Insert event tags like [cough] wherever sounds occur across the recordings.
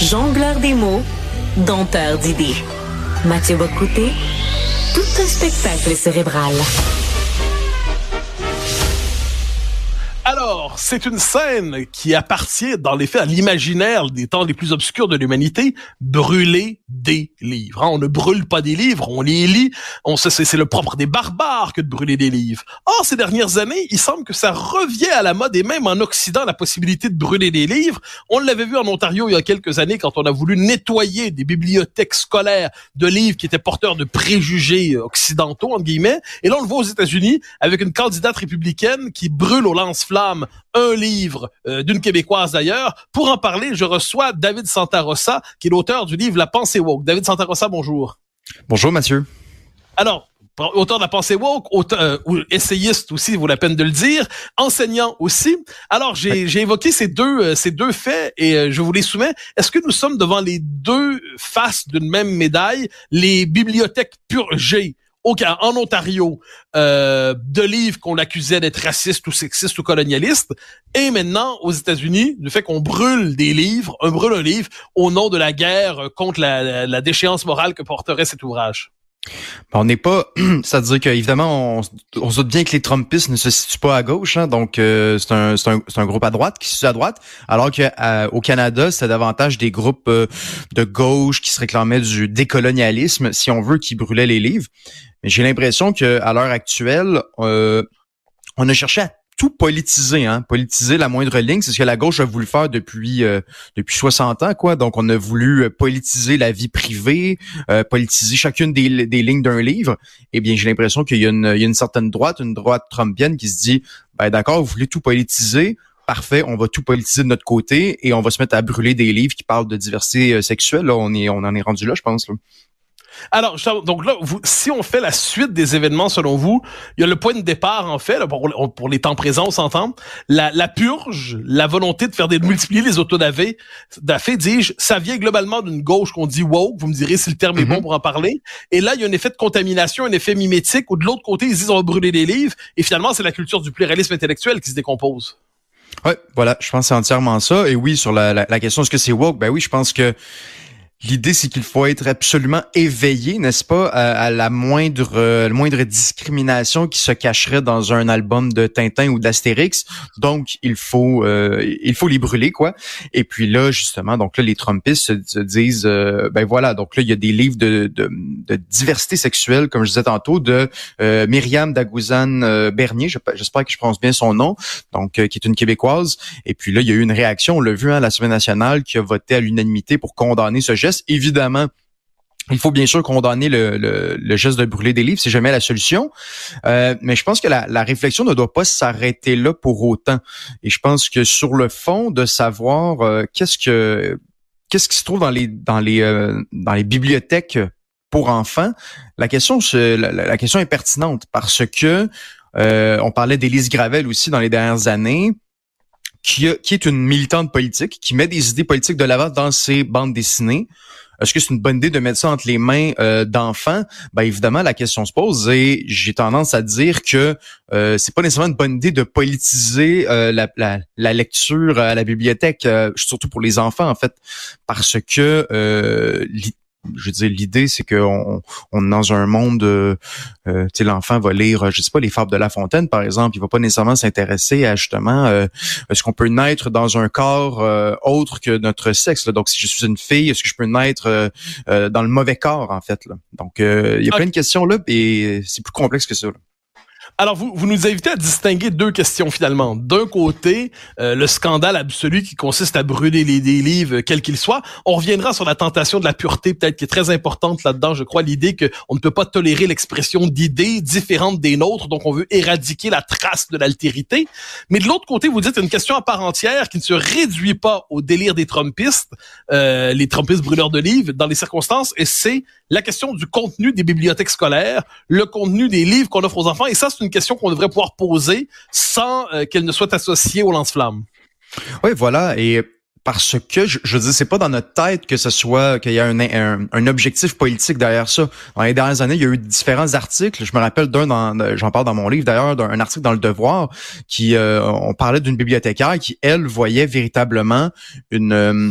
Jongleur des mots, dompteur d'idées. Mathieu Bocoté, tout un spectacle cérébral. Alors, c'est une scène qui appartient, dans les faits, à l'imaginaire des temps les plus obscurs de l'humanité, brûler des livres. Hein. On ne brûle pas des livres, on les lit. On c'est le propre des barbares que de brûler des livres. Or, ces dernières années, il semble que ça revient à la mode, et même en Occident, la possibilité de brûler des livres. On l'avait vu en Ontario il y a quelques années, quand on a voulu nettoyer des bibliothèques scolaires de livres qui étaient porteurs de préjugés occidentaux, entre guillemets. Et là, on le voit aux États-Unis, avec une candidate républicaine qui brûle au lance-flamme un livre euh, d'une Québécoise d'ailleurs. Pour en parler, je reçois David Santarossa, qui est l'auteur du livre La pensée woke. David Santarossa, bonjour. Bonjour, Mathieu. Alors, auteur de la pensée woke, auteur, euh, ou essayiste aussi, vaut la peine de le dire, enseignant aussi. Alors, j'ai évoqué ces deux, euh, ces deux faits et je vous les soumets. Est-ce que nous sommes devant les deux faces d'une même médaille, les bibliothèques purgées? En Ontario euh, de livres qu'on accusait d'être racistes ou sexistes ou colonialistes, et maintenant aux États-Unis du fait qu'on brûle des livres, on brûle un livre au nom de la guerre contre la déchéance morale que porterait cet ouvrage. On n'est pas, [clears throat] c'est-à-dire qu'évidemment, on, on se doute bien que les Trumpistes ne se situent pas à gauche, hein, donc euh, c'est un, groupe à droite qui se situe à droite, alors qu'au euh, Canada, c'est davantage des groupes euh, de gauche qui se réclamaient du décolonialisme, si on veut, qui brûlaient les livres. Mais j'ai l'impression qu'à l'heure actuelle, on a cherché à tout politiser, hein, politiser la moindre ligne. C'est ce que la gauche a voulu faire depuis euh, depuis 60 ans, quoi. Donc, on a voulu euh, politiser la vie privée, euh, politiser chacune des, des lignes d'un livre. Eh bien, j'ai l'impression qu'il y, a une, il y a une certaine droite, une droite trumpienne qui se dit, ben d'accord, vous voulez tout politiser, parfait, on va tout politiser de notre côté et on va se mettre à brûler des livres qui parlent de diversité sexuelle. Là, on est, on en est rendu là, je pense. Alors, donc là, vous, si on fait la suite des événements selon vous, il y a le point de départ en fait pour, pour, les temps présents, on s'entend. La, la, purge, la volonté de faire des de multiplier les autodafés, d'affaires, dis-je, ça vient globalement d'une gauche qu'on dit woke. Vous me direz si le terme est bon mm-hmm. pour en parler. Et là, il y a un effet de contamination, un effet mimétique. Ou de l'autre côté, ils disent on va brûler des livres. Et finalement, c'est la culture du pluralisme intellectuel qui se décompose. Ouais, voilà, je pense c'est entièrement ça. Et oui, sur la, la, la question est-ce que c'est woke, ben oui, je pense que L'idée, c'est qu'il faut être absolument éveillé, n'est-ce pas, à, la moindre, euh, moindre discrimination qui se cacherait dans un album de Tintin ou d'Astérix. Donc, il faut, euh, il faut les brûler, quoi. Et puis là, justement, donc là, les Trumpistes se, disent, euh, ben voilà, donc là, il y a des livres de, de, de diversité sexuelle, comme je disais tantôt, de Myriam Dagouzane Bernier, j'espère que je prononce bien son nom, donc qui est une québécoise. Et puis là, il y a eu une réaction, on l'a vu, hein, l'Assemblée nationale qui a voté à l'unanimité pour condamner ce geste Évidemment, il faut bien sûr condamner le, geste de brûler des livres, c'est jamais la solution. Euh, mais je pense que la, réflexion ne doit pas s'arrêter là pour autant. Et je pense que sur le fond, de savoir euh, qu'est-ce que qu'est-ce qui se trouve dans les dans les euh, dans les bibliothèques pour enfants, la question la, question est pertinente parce que on parlait d'Élise Gravel aussi dans les dernières années qui, qui est une militante politique, qui met des idées politiques de l'avant dans ses bandes dessinées. Est-ce que c'est une bonne idée de mettre ça entre les mains euh, d'enfants? Ben évidemment, la question se pose et j'ai tendance à dire que euh, c'est pas nécessairement une bonne idée de politiser euh, la, la, la, lecture à la bibliothèque, euh, surtout pour les enfants en fait, parce que je veux dire, l'idée, c'est qu'on on est dans un monde, euh, euh tu sais, l'enfant va lire, je sais pas, les fables de La Fontaine, par exemple. Il va pas nécessairement s'intéresser à justement, euh, est-ce qu'on peut naître dans un corps euh, autre que notre sexe. Donc, si je suis une fille, est-ce que je peux naître dans le mauvais corps, en fait. Là? Donc, il y a plein de questions là, et c'est plus complexe que ça. Là. Alors, vous, vous nous invitez à distinguer deux questions finalement. D'un côté, euh, le scandale absolu qui consiste à brûler les, livres, quels qu'ils soient. On reviendra sur la tentation de la pureté, peut-être qui est très importante là-dedans. Je crois l'idée qu'on ne peut pas tolérer l'expression d'idées différentes des nôtres, donc on veut éradiquer la trace de l'altérité. Mais de l'autre côté, vous dites une question à part entière qui ne se réduit pas au délire des Trumpistes, euh, les Trumpistes brûleurs de livres dans les circonstances, et c'est la question du contenu des bibliothèques scolaires, le contenu des livres qu'on offre aux enfants. Et ça, c'est une question qu'on devrait pouvoir poser sans euh, qu'elle ne soit associée au lance-flamme. Oui, voilà. Et parce que je, je dis c'est pas dans notre tête que ce soit qu'il y a un, un, objectif politique derrière ça. Dans les dernières années, il y a eu différents articles. Je me rappelle d'un, j'en parle dans mon livre d'ailleurs, d'un article dans le Devoir qui euh, on parlait d'une bibliothécaire qui elle voyait véritablement une euh,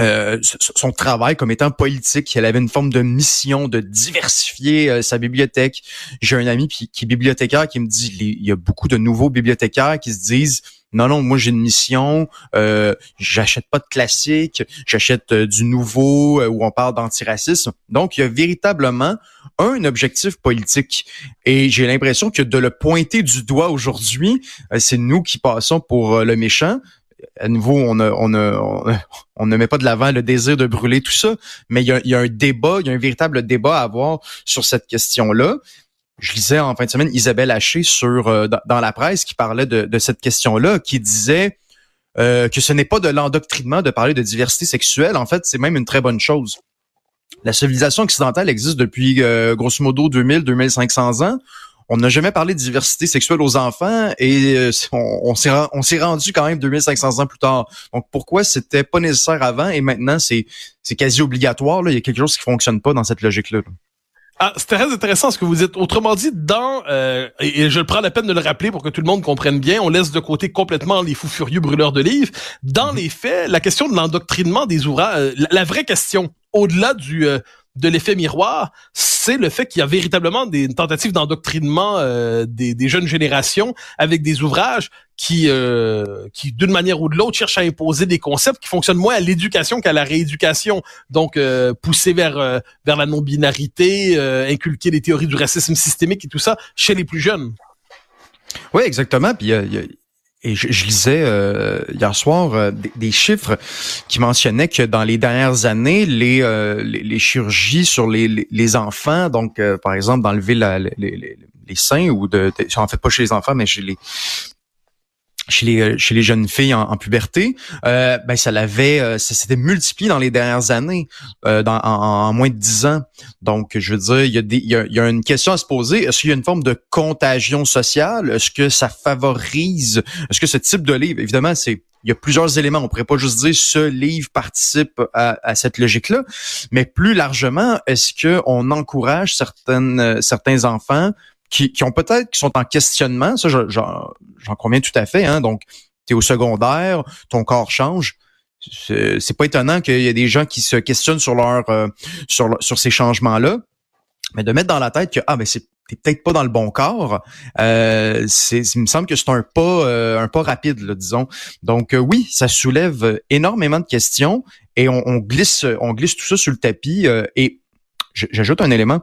euh, son travail comme étant politique. Elle avait une forme de mission de diversifier euh, sa bibliothèque. J'ai un ami qui, qui, est bibliothécaire qui me dit il y a beaucoup de nouveaux bibliothécaires qui se disent non non moi j'ai une mission, euh, j'achète pas de classiques, j'achète euh, du nouveau où on parle d'antiracisme. Donc il y a véritablement un objectif politique et j'ai l'impression que de le pointer du doigt aujourd'hui, c'est nous qui passons pour le méchant à nouveau, on, ne met pas de l'avant le désir de brûler tout ça, mais il y a, un débat, il y a un véritable débat à avoir sur cette question-là. Je lisais en fin de semaine Isabelle Haché euh, dans, la presse qui parlait de, cette question-là, qui disait euh, que ce n'est pas de l'endoctrinement de parler de diversité sexuelle. En fait, c'est même une très bonne chose. La civilisation occidentale existe depuis euh, grosso modo 2000-2500 ans on n'a jamais parlé de diversité sexuelle aux enfants et euh, on, on s'est rendu quand même 2500 ans plus tard. Donc pourquoi c'était pas nécessaire avant et maintenant c'est c'est quasi obligatoire là, il y a quelque chose qui fonctionne pas dans cette logique là. Ah, c'est très intéressant ce que vous dites. Autrement dit, dans euh, et, je prends la peine de le rappeler pour que tout le monde comprenne bien, on laisse de côté complètement les fous furieux brûleurs de livres. Dans mhm. les faits, la question de l'endoctrinement des ouvrages, euh, la, vraie question, au-delà du de l'effet miroir, c'est le fait qu'il y a véritablement des tentatives d'endoctrinement euh, des, des, jeunes générations avec des ouvrages qui, euh, qui d'une manière ou de l'autre, cherchent à imposer des concepts qui fonctionnent moins à l'éducation qu'à la rééducation. Donc, euh, pousser vers vers la non-binarité, inculquer les théories du racisme systémique et tout ça chez les plus jeunes. Oui, exactement. Puis y et je, lisais euh, hier soir euh, des, chiffres qui mentionnaient que dans les dernières années, les, euh, les, chirurgies sur les, les, enfants, donc par exemple d'enlever les, les, seins ou de, en fait pas chez les enfants, mais chez les chez les euh, chez les jeunes filles en, puberté, euh, ben ça l'avait, euh, ça s'était multiplié dans les dernières années, euh, en, moins de dix ans. Donc, je veux dire, il y a il y a, une question à se poser. Est-ce qu'il y a une forme de contagion sociale? Est-ce que ça favorise Est-ce que ce type de livre, évidemment, c'est il y a plusieurs éléments. On pourrait pas juste dire ce livre participe à, à cette logique-là, mais plus largement, est-ce que on encourage certaines certains enfants qui, qui ont peut-être qui sont en questionnement, ça j'en conviens tout à fait. Hein, donc, tu es au secondaire, ton corps change. C'est pas étonnant qu'il y ait des gens qui se questionnent sur leur euh, sur sur ces changements-là, mais de mettre dans la tête que ah ben c'est t'es peut-être pas dans le bon corps. Euh, c'est, il me semble que c'est un pas, euh, un pas rapide, là, disons. Donc euh, oui, ça soulève énormément de questions et on, on glisse, on glisse tout ça sur le tapis. et j'ajoute un élément.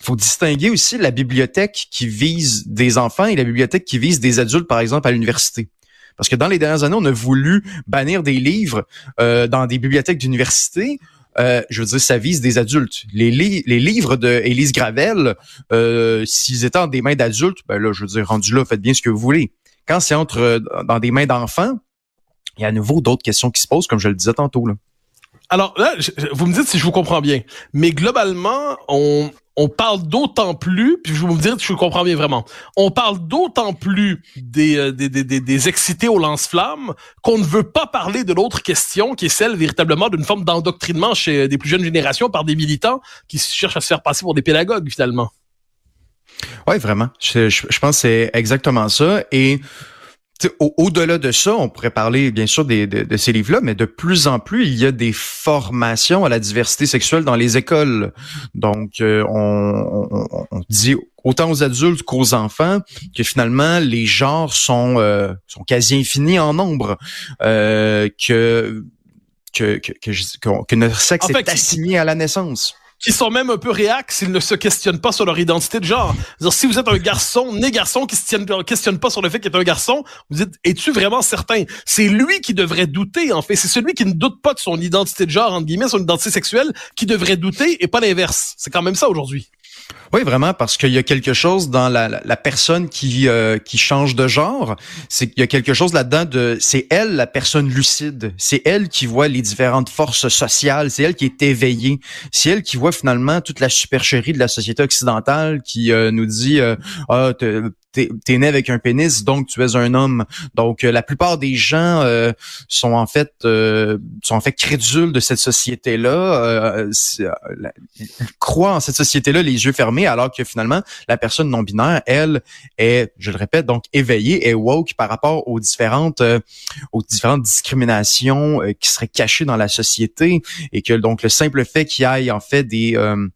Il faut distinguer aussi la bibliothèque qui vise des enfants et la bibliothèque qui vise des adultes, par exemple, à l'université. Parce que dans les dernières années, on a voulu bannir des livres euh, dans des bibliothèques d'université. Euh, je veux dire, ça vise des adultes. Les, livres de Élise Gravel, euh, s'ils étaient dans des mains d'adultes, ben là, je veux dire, rendu là, faites bien ce que vous voulez. Quand c'est entre euh, dans des mains d'enfants, il y a à nouveau d'autres questions qui se posent, comme je le disais tantôt. Là. Alors là, vous me dites si je vous comprends bien, mais globalement, on, on parle d'autant plus, puis je vais vous dire si je comprends bien vraiment, on parle d'autant plus des, euh, des, des, des, excités au lance-flammes qu'on ne veut pas parler de l'autre question qui est celle véritablement d'une forme d'endoctrinement chez des plus jeunes générations par des militants qui cherchent à se faire passer pour des pédagogues finalement. Oui, vraiment. Je, je, je pense que c'est exactement ça. Et au-delà de ça, on pourrait parler bien sûr des, de, ces livres-là, mais de plus en plus, il y a des formations à la diversité sexuelle dans les écoles. Donc, euh, on, on, dit autant aux adultes qu'aux enfants que finalement les genres sont euh, sont quasi infinis en nombre, euh, que, que, que, que, notre sexe est assigné à la naissance qui sont même un peu réacs s'ils ne se questionnent pas sur leur identité de genre. -dire, si vous êtes un garçon, né garçon, qui se questionne pas sur le fait qu'il est un garçon, vous dites, es-tu vraiment certain? C'est lui qui devrait douter, en fait. C'est celui qui ne doute pas de son identité de genre, entre guillemets, son identité sexuelle, qui devrait douter et pas l'inverse. C'est quand même ça aujourd'hui. Oui, vraiment, parce qu'il y a quelque chose dans la, la, personne qui euh, qui change de genre. C'est qu'il y a quelque chose là-dedans de. C'est elle la personne lucide. C'est elle qui voit les différentes forces sociales. C'est elle qui est éveillée. C'est elle qui voit finalement toute la supercherie de la société occidentale qui euh, nous dit euh, ah t'es es né avec un pénis, donc tu es un homme. Donc la plupart des gens sont en fait sont en fait crédules de cette société là, ils croient en cette société là les yeux fermés, alors que finalement la personne non binaire, elle, est, je le répète, donc éveillée, est woke par rapport aux différentes aux différentes discriminations qui seraient cachées dans la société et que donc le simple fait qu'il y ait en fait des euh,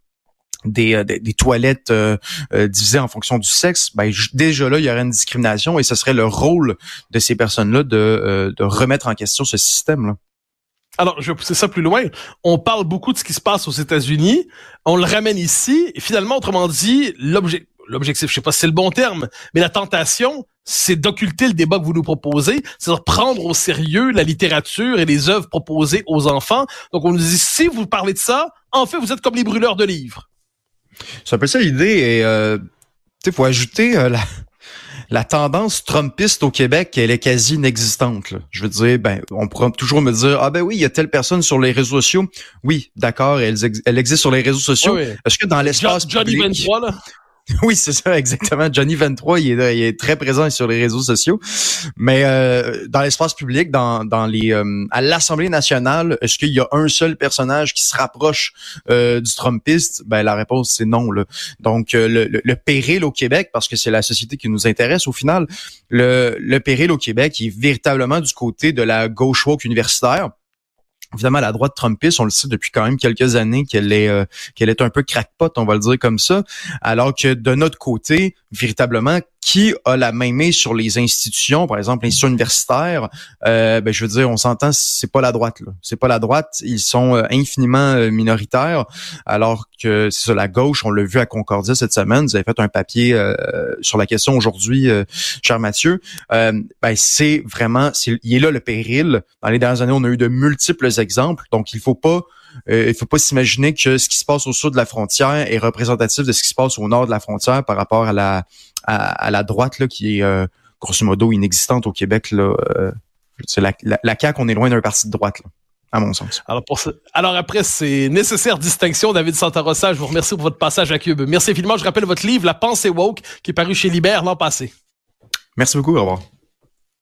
des, des, toilettes euh, euh, divisées en fonction du sexe, ben, déjà là, il y aurait une discrimination et ce serait le rôle de ces personnes-là de, de remettre en question ce système-là. Alors, je vais pousser ça plus loin. On parle beaucoup de ce qui se passe aux États-Unis. On le ramène ici. Et finalement, autrement dit, l'objet, l'objectif, je sais pas si c'est le bon terme, mais la tentation, c'est d'occulter le débat que vous nous proposez, c'est-à-dire prendre au sérieux la littérature et les œuvres proposées aux enfants. Donc, on nous dit, si vous parlez de ça, en fait, vous êtes comme les brûleurs de livres. C'est un peu ça l'idée. Et, euh, tu faut ajouter euh, la, la tendance trumpiste au Québec, elle est quasi inexistante. Je veux dire, ben, on pourra toujours me dire, ah ben oui, il y a telle personne sur les réseaux sociaux. Oui, d'accord, elle, elle, existe sur les réseaux sociaux. Est-ce que dans l'espace public... Johnny 23, là? [laughs] Oui, c'est ça, exactement. Johnny 23, il est, il est, très présent sur les réseaux sociaux. Mais euh, dans l'espace public, dans, euh, à l'Assemblée nationale, est-ce qu'il y a un seul personnage qui se rapproche euh, du Trumpiste? Ben la réponse c'est non. Donc le, le, péril au Québec, parce que c'est la société qui nous intéresse au final, le, le péril au Québec est véritablement du côté de la gauche woke universitaire Évidemment, la droite trumpiste, on le sait depuis quand même quelques années qu'elle est euh, qu'elle est un peu crackpot, on va le dire comme ça, alors que de notre côté, véritablement, qui a la main mise sur les institutions, par exemple l'institution universitaire, euh, ben, je veux dire, on s'entend, c'est pas la droite. là. C'est pas la droite. Ils sont euh, infiniment euh, minoritaires, alors que c'est ça, la gauche, on l'a vu à Concordia cette semaine. Vous avez fait un papier sur la question aujourd'hui, cher Mathieu. ben, c'est vraiment, il est là le péril. Dans les dernières années, on a eu de multiples exemples, donc il faut pas euh, il faut pas s'imaginer que ce qui se passe au sud de la frontière est représentatif de ce qui se passe au nord de la frontière par rapport à la à, la droite là qui est euh, grosso modo inexistante au Québec là. Euh, la, la, la CAQ, on est loin d'un parti de droite là à mon sens. Alors, pour Alors après ces nécessaires distinctions, David Santarossa, je vous remercie pour votre passage à Cube. Merci infiniment. Je rappelle votre livre La pensée woke qui est paru chez Libère l'an passé. Merci beaucoup. Au revoir.